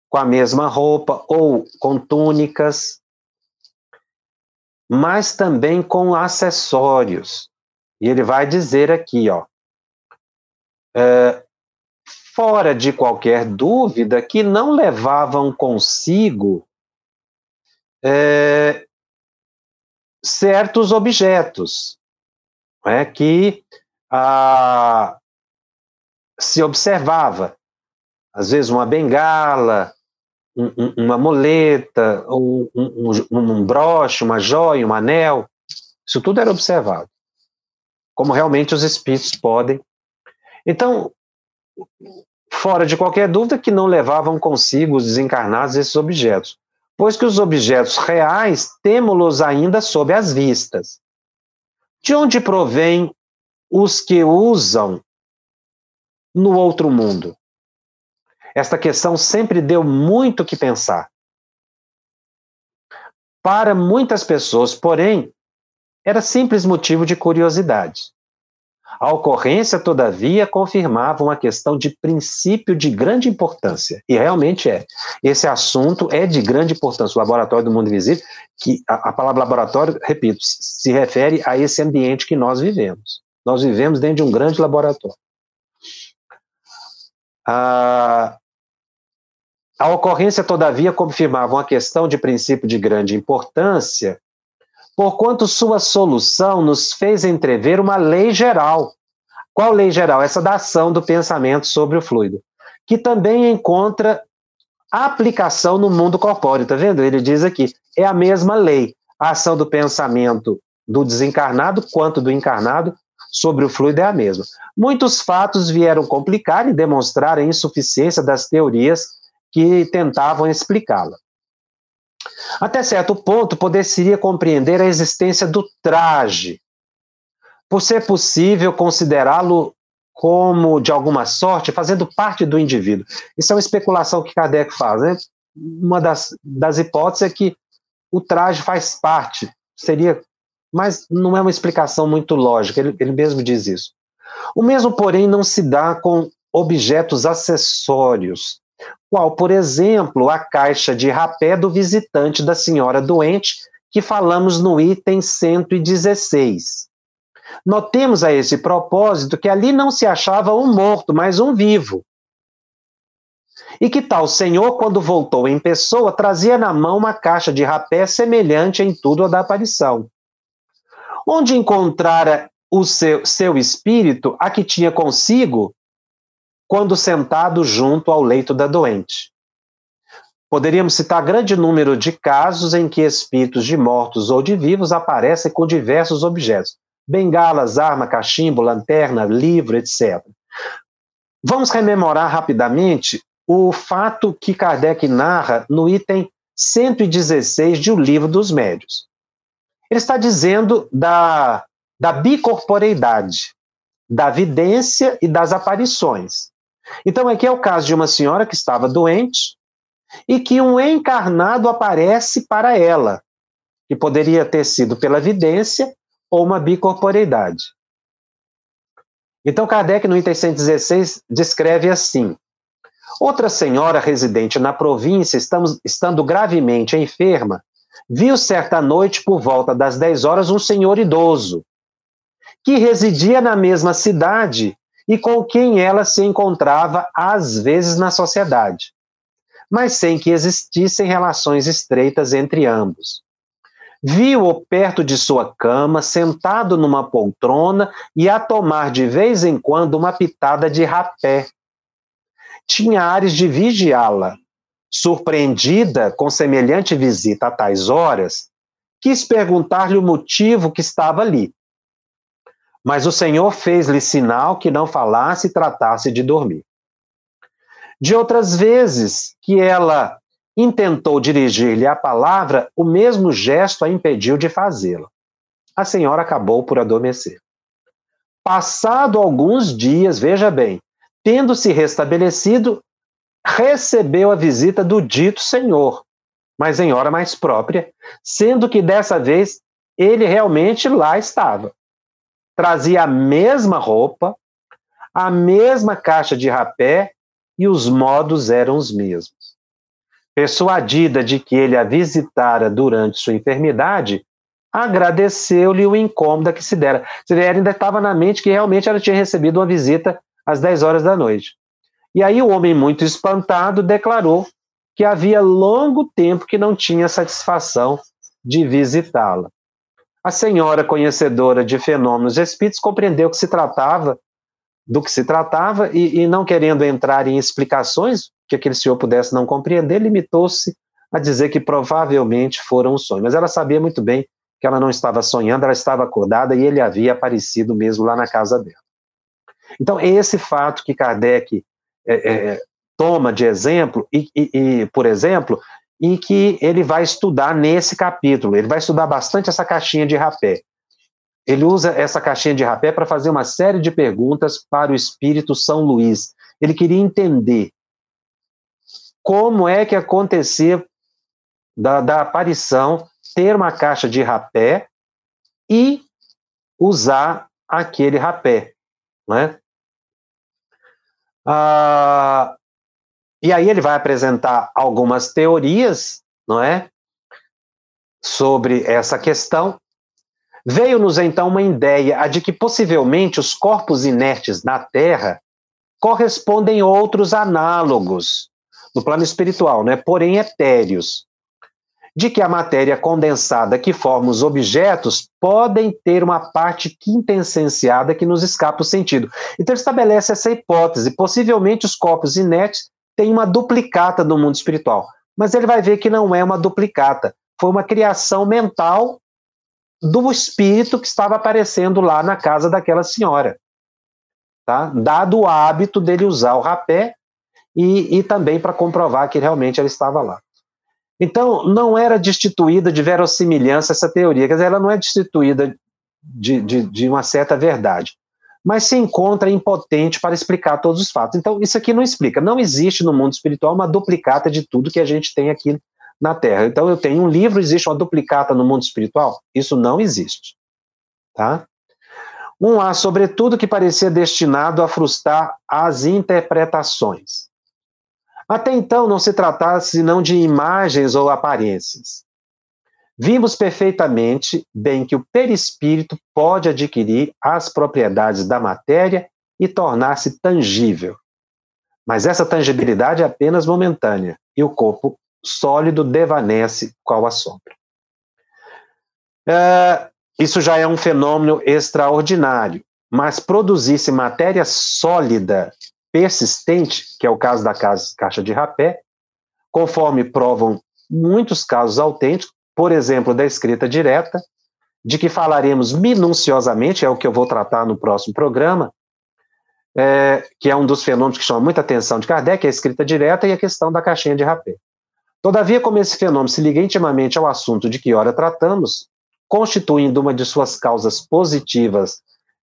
com a mesma roupa ou com túnicas, mas também com acessórios. E ele vai dizer aqui, ó, é, fora de qualquer dúvida, que não levavam consigo é, certos objetos é, que ah, se observava às vezes uma bengala, um, um, uma muleta, um, um, broche, uma joia, um anel. Isso tudo era observado. Como realmente os espíritos podem. Então, fora de qualquer dúvida que não levavam consigo os desencarnados esses objetos, pois que os objetos reais temos-los ainda sob as vistas. De onde provém os que usam no outro mundo? Esta questão sempre deu muito que pensar. Para muitas pessoas, porém, era simples motivo de curiosidade. A ocorrência, todavia, confirmava uma questão de princípio de grande importância, e realmente é. Esse assunto é de grande importância. O laboratório do mundo invisível, que a, a palavra laboratório, repito, se refere a esse ambiente que nós vivemos. Nós vivemos dentro de um grande laboratório. A ocorrência, todavia, confirmava uma questão de princípio de grande importância, porquanto sua solução nos fez entrever uma lei geral. Qual lei geral? Essa da ação do pensamento sobre o fluido, que também encontra aplicação no mundo corpóreo, tá vendo? Ele diz aqui, é a mesma lei. A ação do pensamento do desencarnado quanto do encarnado sobre o fluido é a mesma. Muitos fatos vieram complicar e demonstrar a insuficiência das teorias que tentavam explicá-la. Até certo ponto, poder-se compreender a existência do traje, por ser possível considerá-lo como, de alguma sorte, fazendo parte do indivíduo. Isso é uma especulação que Kardec faz. Né? Uma das, das hipóteses é que o traje faz parte, seria, mas não é uma explicação muito lógica, ele, ele mesmo diz isso. O mesmo, porém, não se dá com objetos acessórios, qual, por exemplo, a caixa de rapé do visitante da senhora doente, que falamos no item 116. Notemos a esse propósito que ali não se achava um morto, mas um vivo. E que tal senhor, quando voltou em pessoa, trazia na mão uma caixa de rapé semelhante em tudo a da aparição. Onde encontrara o seu, seu espírito, a que tinha consigo, quando sentado junto ao leito da doente. Poderíamos citar grande número de casos em que espíritos de mortos ou de vivos aparecem com diversos objetos: bengalas, arma, cachimbo, lanterna, livro, etc. Vamos rememorar rapidamente o fato que Kardec narra no item 116 de O Livro dos Médios. Ele está dizendo da, da bicorporeidade, da vidência e das aparições. Então, aqui é o caso de uma senhora que estava doente e que um encarnado aparece para ela, que poderia ter sido pela vidência ou uma bicorporeidade. Então, Kardec, no item 116, descreve assim: Outra senhora residente na província, estamos, estando gravemente enferma, viu certa noite, por volta das 10 horas, um senhor idoso, que residia na mesma cidade e com quem ela se encontrava às vezes na sociedade, mas sem que existissem relações estreitas entre ambos. Viu-o perto de sua cama, sentado numa poltrona e a tomar de vez em quando uma pitada de rapé. Tinha ares de vigiá-la. Surpreendida com semelhante visita a tais horas, quis perguntar-lhe o motivo que estava ali. Mas o Senhor fez-lhe sinal que não falasse e tratasse de dormir. De outras vezes que ela intentou dirigir-lhe a palavra, o mesmo gesto a impediu de fazê-la. A senhora acabou por adormecer. Passado alguns dias, veja bem, tendo se restabelecido, recebeu a visita do dito senhor, mas em hora mais própria, sendo que dessa vez ele realmente lá estava trazia a mesma roupa, a mesma caixa de rapé e os modos eram os mesmos. Persuadida de que ele a visitara durante sua enfermidade, agradeceu-lhe o incômodo que se dera. Vê, ainda estava na mente que realmente ela tinha recebido uma visita às 10 horas da noite. E aí o homem, muito espantado, declarou que havia longo tempo que não tinha satisfação de visitá-la. A senhora, conhecedora de fenômenos espíritos, compreendeu que se tratava do que se tratava e, e não querendo entrar em explicações que aquele senhor pudesse não compreender, limitou-se a dizer que provavelmente foram um sonho. Mas ela sabia muito bem que ela não estava sonhando, ela estava acordada e ele havia aparecido mesmo lá na casa dela. Então, esse fato que Kardec é, é, toma de exemplo, e, e, e, por exemplo, e que ele vai estudar nesse capítulo, ele vai estudar bastante essa caixinha de rapé. Ele usa essa caixinha de rapé para fazer uma série de perguntas para o Espírito São Luís. Ele queria entender como é que acontecia da, da aparição ter uma caixa de rapé e usar aquele rapé, né? Ah, e aí ele vai apresentar algumas teorias, não é, sobre essa questão. Veio-nos então uma ideia de que possivelmente os corpos inertes na Terra correspondem a outros análogos no plano espiritual, né? porém etéreos, de que a matéria condensada que forma os objetos podem ter uma parte quintessenciada que nos escapa o sentido. Então ele estabelece essa hipótese. Possivelmente os corpos inertes têm uma duplicata no mundo espiritual. Mas ele vai ver que não é uma duplicata. Foi uma criação mental do espírito que estava aparecendo lá na casa daquela senhora. Tá? Dado o hábito dele usar o rapé e, e também para comprovar que realmente ela estava lá. Então, não era destituída de verossimilhança essa teoria, quer dizer, ela não é destituída de, de, de uma certa verdade, mas se encontra impotente para explicar todos os fatos. Então, isso aqui não explica. Não existe no mundo espiritual uma duplicata de tudo que a gente tem aqui na Terra. Então, eu tenho um livro, existe uma duplicata no mundo espiritual? Isso não existe. Tá? Um A, sobretudo, que parecia destinado a frustrar as interpretações. Até então não se tratasse senão de imagens ou aparências. Vimos perfeitamente bem que o perispírito pode adquirir as propriedades da matéria e tornar-se tangível. Mas essa tangibilidade é apenas momentânea e o corpo sólido devanece qual a sombra. É, isso já é um fenômeno extraordinário, mas produzisse matéria sólida persistente, que é o caso da caixa de rapé, conforme provam muitos casos autênticos, por exemplo, da escrita direta, de que falaremos minuciosamente, é o que eu vou tratar no próximo programa, é, que é um dos fenômenos que chama muita atenção de Kardec, é a escrita direta e a questão da caixinha de rapé. Todavia, como esse fenômeno se liga intimamente ao assunto de que ora tratamos, constituindo uma de suas causas positivas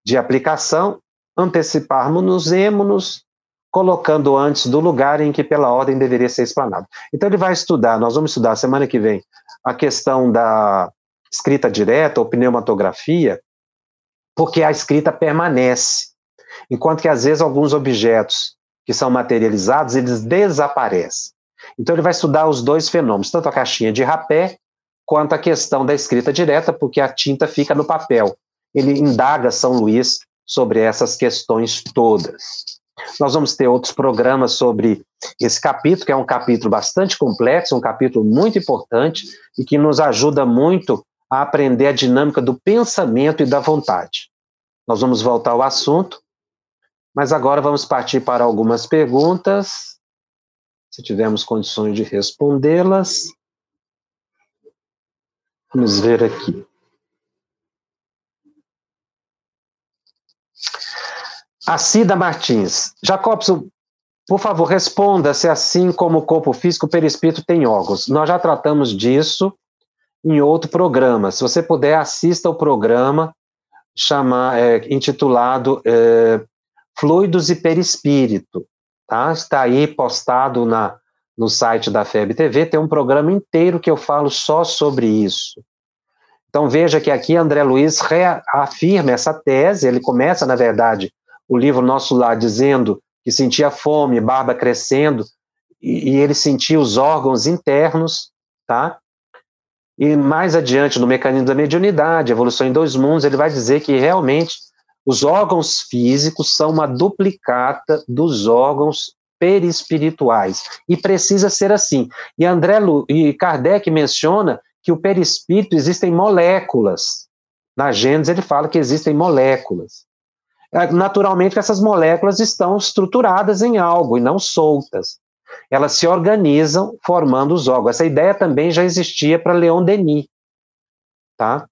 de aplicação, anteciparmos-nos colocando antes do lugar em que pela ordem deveria ser explanado. Então ele vai estudar, nós vamos estudar semana que vem a questão da escrita direta ou pneumatografia, porque a escrita permanece, enquanto que às vezes alguns objetos que são materializados, eles desaparecem. Então ele vai estudar os dois fenômenos, tanto a caixinha de rapé quanto a questão da escrita direta, porque a tinta fica no papel. Ele indaga São Luís sobre essas questões todas. Nós vamos ter outros programas sobre esse capítulo, que é um capítulo bastante complexo, um capítulo muito importante e que nos ajuda muito a aprender a dinâmica do pensamento e da vontade. Nós vamos voltar ao assunto, mas agora vamos partir para algumas perguntas, se tivermos condições de respondê-las. Vamos ver aqui. A Cida Martins. Jacobson, por favor, responda se assim como o corpo físico, o perispírito tem órgãos. Nós já tratamos disso em outro programa. Se você puder, assista o programa chama, é, intitulado é, Fluidos e Perispírito. Tá? Está aí postado na, no site da FEB TV, tem um programa inteiro que eu falo só sobre isso. Então veja que aqui André Luiz reafirma essa tese, ele começa, na verdade, o livro Nosso Lar dizendo que sentia fome, barba crescendo, e, e ele sentia os órgãos internos, tá? E mais adiante, no mecanismo da mediunidade, evolução em dois mundos, ele vai dizer que realmente os órgãos físicos são uma duplicata dos órgãos perispirituais. E precisa ser assim. E André Lu, e Kardec menciona que o perispírito existem moléculas. Na Gênesis ele fala que existem moléculas. É, naturalmente essas moléculas estão estruturadas em algo e não soltas. Elas se organizam formando os órgãos. Essa ideia também já existia para Leon Denis, tá?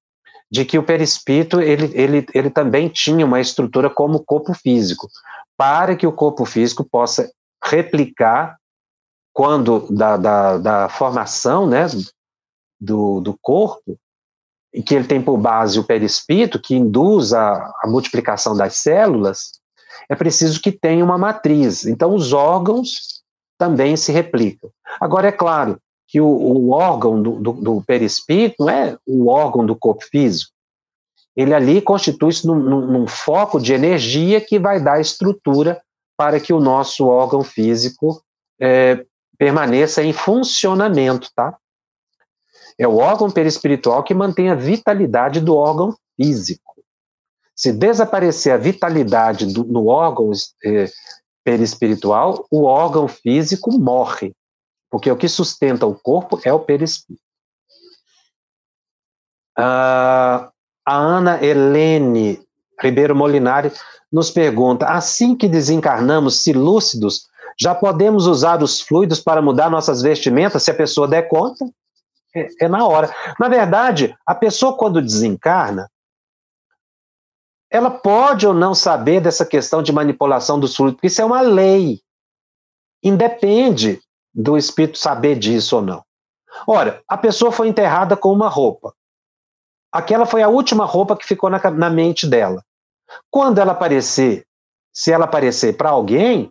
De que o perispírito ele, ele, ele também tinha uma estrutura como corpo físico, para que o corpo físico possa replicar quando da, da, da formação, né, do, do corpo, e que ele tem por base o perispírito, que induz a, a multiplicação das células, é preciso que tenha uma matriz. Então, os órgãos também se replicam. Agora, é claro que o, o órgão do, do, do, perispírito não é o órgão do corpo físico. Ele ali constitui-se num, num, foco de energia que vai dar estrutura para que o nosso órgão físico é, permaneça em funcionamento, tá? É o órgão perispiritual que mantém a vitalidade do órgão físico. Se desaparecer a vitalidade do, no órgão eh, perispiritual, o órgão físico morre, porque o que sustenta o corpo é o perispírito. Ah, a Ana Helene Ribeiro Molinari nos pergunta: assim que desencarnamos, se lúcidos, já podemos usar os fluidos para mudar nossas vestimentas se a pessoa der conta? É, é na hora. Na verdade, a pessoa, quando desencarna, ela pode ou não saber dessa questão de manipulação dos fluidos, porque isso é uma lei. Independe do espírito saber disso ou não. Ora, a pessoa foi enterrada com uma roupa. Aquela foi a última roupa que ficou na, na mente dela. Quando ela aparecer, se ela aparecer para alguém,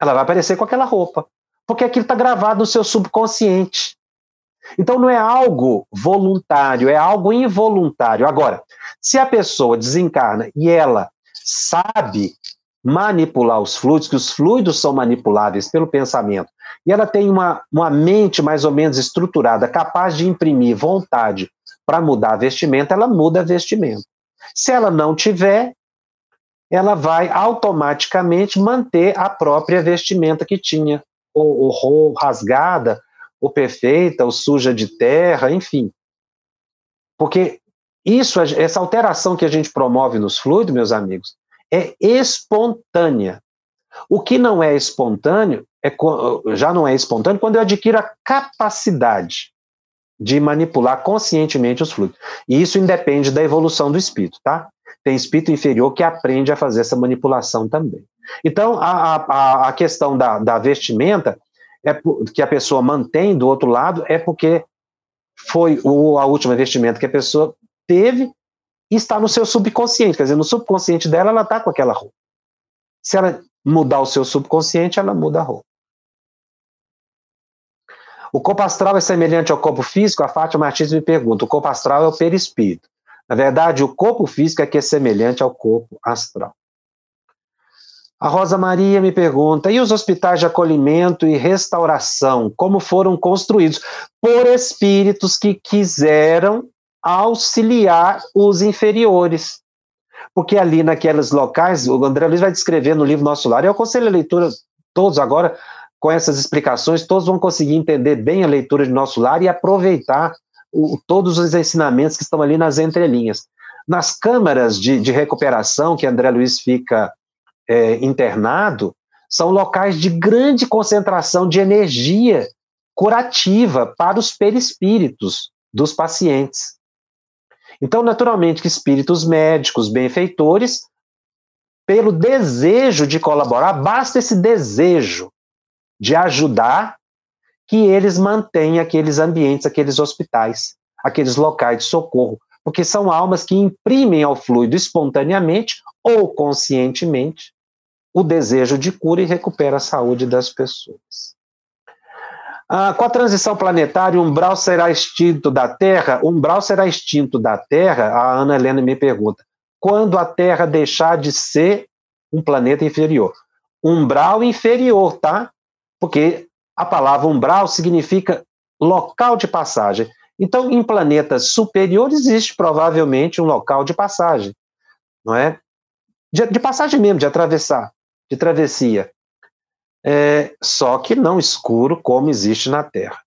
ela vai aparecer com aquela roupa. Porque aquilo está gravado no seu subconsciente. Então não é algo voluntário, é algo involuntário. Agora, se a pessoa desencarna e ela sabe manipular os fluidos, que os fluidos são manipuláveis pelo pensamento, e ela tem uma, uma mente mais ou menos estruturada, capaz de imprimir vontade para mudar a vestimenta, ela muda a vestimenta. Se ela não tiver, ela vai automaticamente manter a própria vestimenta que tinha, ou, ou rasgada, ou perfeita, ou suja de terra, enfim. Porque isso, essa alteração que a gente promove nos fluidos, meus amigos, é espontânea. O que não é espontâneo, é, já não é espontâneo quando eu adquiro a capacidade de manipular conscientemente os fluidos. E isso independe da evolução do espírito, tá? Tem espírito inferior que aprende a fazer essa manipulação também. Então, a, a, a questão da, da vestimenta é que a pessoa mantém do outro lado é porque foi o, a última vestimenta que a pessoa teve e está no seu subconsciente. Quer dizer, no subconsciente dela, ela está com aquela roupa. Se ela mudar o seu subconsciente, ela muda a roupa. O corpo astral é semelhante ao corpo físico? A Fátima Martins me pergunta. O corpo astral é o perispírito. Na verdade, o corpo físico é que é semelhante ao corpo astral. A Rosa Maria me pergunta: e os hospitais de acolhimento e restauração, como foram construídos? Por espíritos que quiseram auxiliar os inferiores. Porque ali naqueles locais, o André Luiz vai descrever no livro Nosso Lar, eu aconselho a leitura, todos agora, com essas explicações, todos vão conseguir entender bem a leitura de Nosso Lar e aproveitar o, todos os ensinamentos que estão ali nas entrelinhas. Nas câmaras de, de recuperação que André Luiz fica é, internado são locais de grande concentração de energia curativa para os perispíritos dos pacientes. Então, naturalmente, que espíritos médicos, benfeitores, pelo desejo de colaborar, basta esse desejo de ajudar que eles mantêm aqueles ambientes, aqueles hospitais, aqueles locais de socorro, porque são almas que imprimem ao fluido espontaneamente ou conscientemente o desejo de cura e recupera a saúde das pessoas. Ah, com a transição planetária, o umbral será extinto da Terra? O umbral será extinto da Terra? A Ana Helena me pergunta. Quando a Terra deixar de ser um planeta inferior? Umbral inferior, tá? Porque a palavra umbral significa local de passagem. Então, em planetas superiores existe provavelmente um local de passagem, não é? De, de passagem mesmo, de atravessar de travessia. É, só que não escuro como existe na Terra.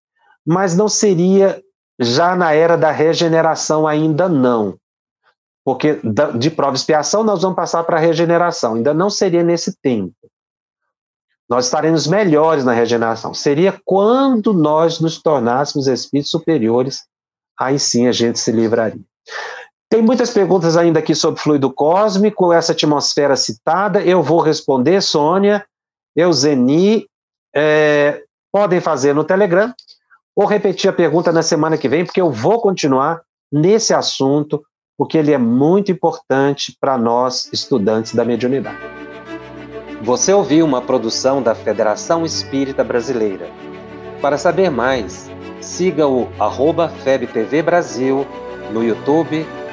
Mas não seria já na era da regeneração ainda não. porque de prova e expiação nós vamos passar para a regeneração. Ainda não seria nesse tempo. Nós estaremos melhores na regeneração. Seria quando nós nos tornássemos espíritos superiores, aí sim a gente se livraria. Tem muitas perguntas ainda aqui sobre fluido cósmico, essa atmosfera citada. Eu vou responder, Sônia, Euseni. É, podem fazer no Telegram ou repetir a pergunta na semana que vem, porque eu vou continuar nesse assunto, porque ele é muito importante para nós, estudantes da mediunidade. Você ouviu uma produção da Federação Espírita Brasileira. Para saber mais, siga o FebTV Brasil no YouTube,